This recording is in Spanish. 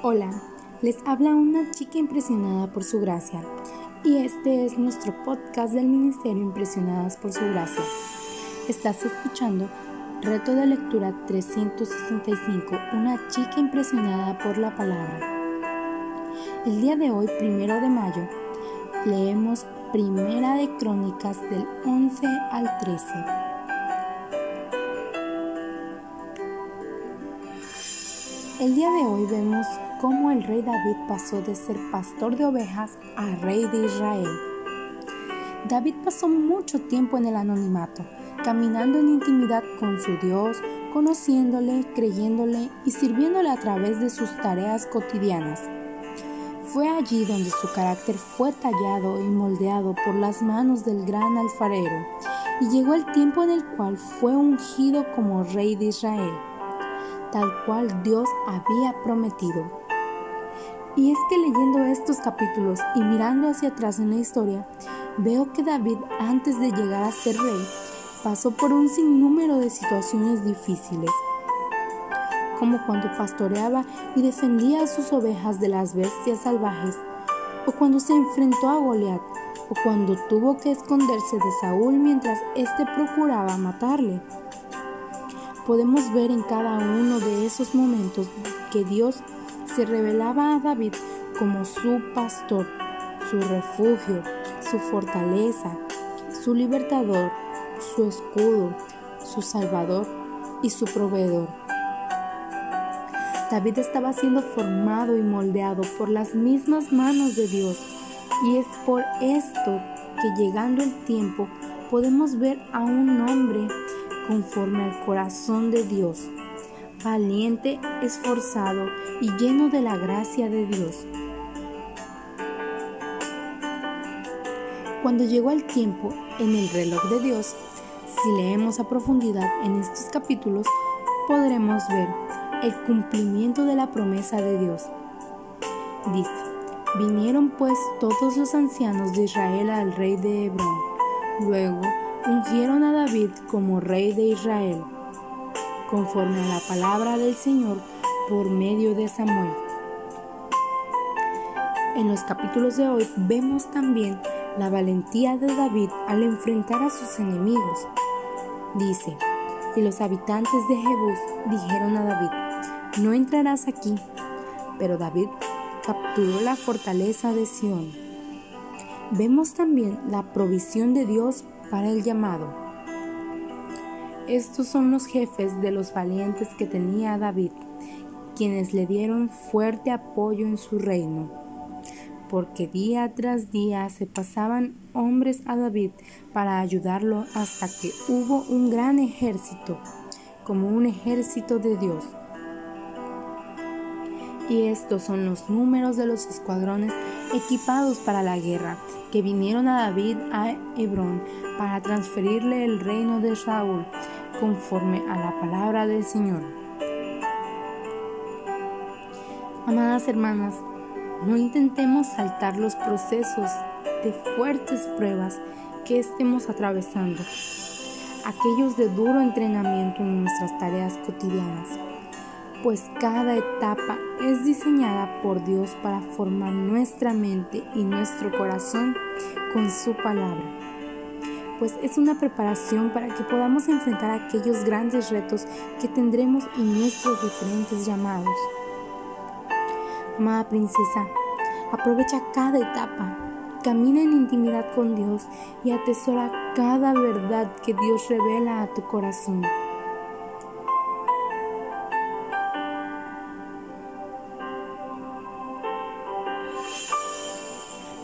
Hola, les habla una chica impresionada por su gracia y este es nuestro podcast del Ministerio Impresionadas por su gracia. Estás escuchando Reto de Lectura 365, una chica impresionada por la palabra. El día de hoy, primero de mayo, leemos Primera de Crónicas del 11 al 13. El día de hoy vemos cómo el rey David pasó de ser pastor de ovejas a rey de Israel. David pasó mucho tiempo en el anonimato, caminando en intimidad con su Dios, conociéndole, creyéndole y sirviéndole a través de sus tareas cotidianas. Fue allí donde su carácter fue tallado y moldeado por las manos del gran alfarero, y llegó el tiempo en el cual fue ungido como rey de Israel, tal cual Dios había prometido. Y es que leyendo estos capítulos y mirando hacia atrás en la historia, veo que David antes de llegar a ser rey pasó por un sinnúmero de situaciones difíciles, como cuando pastoreaba y defendía a sus ovejas de las bestias salvajes, o cuando se enfrentó a Goliat, o cuando tuvo que esconderse de Saúl mientras éste procuraba matarle. Podemos ver en cada uno de esos momentos que Dios se revelaba a David como su pastor, su refugio, su fortaleza, su libertador, su escudo, su salvador y su proveedor. David estaba siendo formado y moldeado por las mismas manos de Dios y es por esto que llegando el tiempo podemos ver a un hombre conforme al corazón de Dios valiente, esforzado y lleno de la gracia de Dios. Cuando llegó el tiempo en el reloj de Dios, si leemos a profundidad en estos capítulos, podremos ver el cumplimiento de la promesa de Dios. Dice, vinieron pues todos los ancianos de Israel al rey de Hebrón. Luego ungieron a David como rey de Israel conforme a la palabra del Señor por medio de Samuel. En los capítulos de hoy vemos también la valentía de David al enfrentar a sus enemigos. Dice, y los habitantes de Jebús dijeron a David, no entrarás aquí. Pero David capturó la fortaleza de Sión. Vemos también la provisión de Dios para el llamado. Estos son los jefes de los valientes que tenía David, quienes le dieron fuerte apoyo en su reino, porque día tras día se pasaban hombres a David para ayudarlo hasta que hubo un gran ejército, como un ejército de Dios. Y estos son los números de los escuadrones equipados para la guerra, que vinieron a David a Hebrón para transferirle el reino de Saúl conforme a la palabra del Señor. Amadas hermanas, no intentemos saltar los procesos de fuertes pruebas que estemos atravesando, aquellos de duro entrenamiento en nuestras tareas cotidianas, pues cada etapa es diseñada por Dios para formar nuestra mente y nuestro corazón con su palabra pues es una preparación para que podamos enfrentar aquellos grandes retos que tendremos en nuestros diferentes llamados. Amada princesa, aprovecha cada etapa, camina en intimidad con Dios y atesora cada verdad que Dios revela a tu corazón.